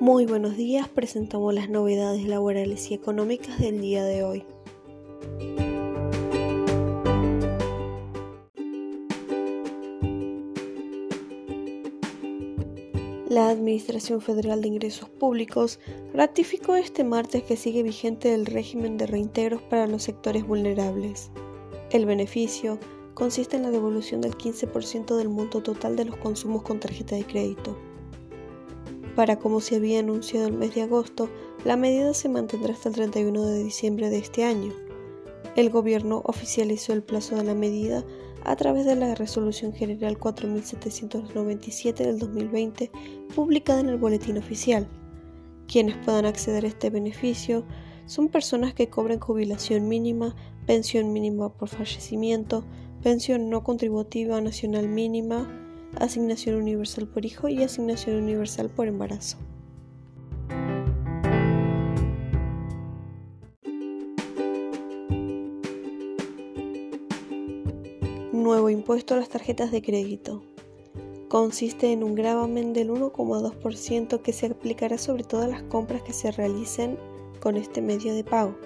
Muy buenos días, presentamos las novedades laborales y económicas del día de hoy. La Administración Federal de Ingresos Públicos ratificó este martes que sigue vigente el régimen de reintegros para los sectores vulnerables. El beneficio consiste en la devolución del 15% del monto total de los consumos con tarjeta de crédito. Para como se había anunciado el mes de agosto, la medida se mantendrá hasta el 31 de diciembre de este año. El gobierno oficializó el plazo de la medida a través de la Resolución General 4797 del 2020, publicada en el Boletín Oficial. Quienes puedan acceder a este beneficio son personas que cobren jubilación mínima, pensión mínima por fallecimiento, pensión no contributiva nacional mínima, asignación universal por hijo y asignación universal por embarazo. Nuevo impuesto a las tarjetas de crédito. Consiste en un gravamen del 1,2% que se aplicará sobre todas las compras que se realicen con este medio de pago.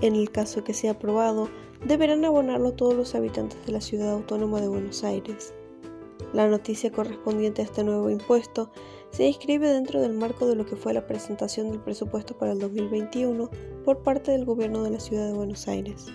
En el caso que sea aprobado, deberán abonarlo todos los habitantes de la ciudad autónoma de Buenos Aires. La noticia correspondiente a este nuevo impuesto se inscribe dentro del marco de lo que fue la presentación del presupuesto para el 2021 por parte del Gobierno de la Ciudad de Buenos Aires.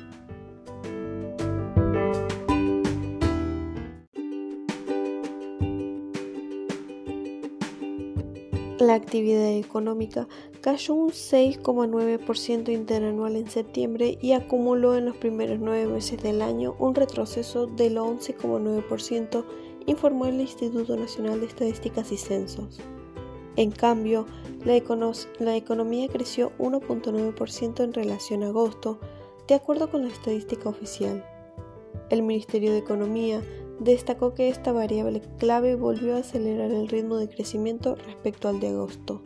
La actividad económica cayó un 6,9% interanual en septiembre y acumuló en los primeros nueve meses del año un retroceso del 11,9% informó el Instituto Nacional de Estadísticas y Censos. En cambio, la, economía creció 1.9% en relación a agosto, de acuerdo con la estadística oficial. El Ministerio de Economía destacó que esta variable clave volvió a acelerar el ritmo de crecimiento respecto al de agosto.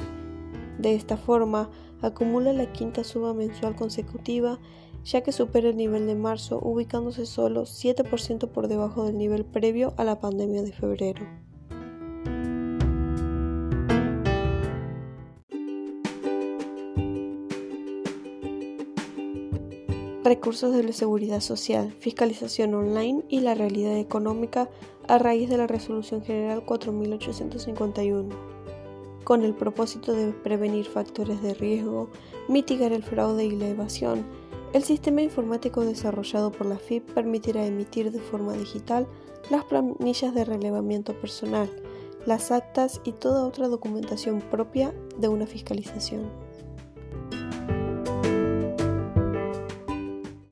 De esta forma, acumula la quinta suba mensual consecutiva ya que supera el nivel de marzo, ubicándose solo 7% por debajo del nivel previo a la pandemia de febrero. Recursos de la seguridad social, fiscalización online y la realidad económica a raíz de la Resolución General 4851 con el propósito de prevenir factores de riesgo, mitigar el fraude y la evasión, el sistema informático desarrollado por la FIP permitirá emitir de forma digital las planillas de relevamiento personal, las actas y toda otra documentación propia de una fiscalización.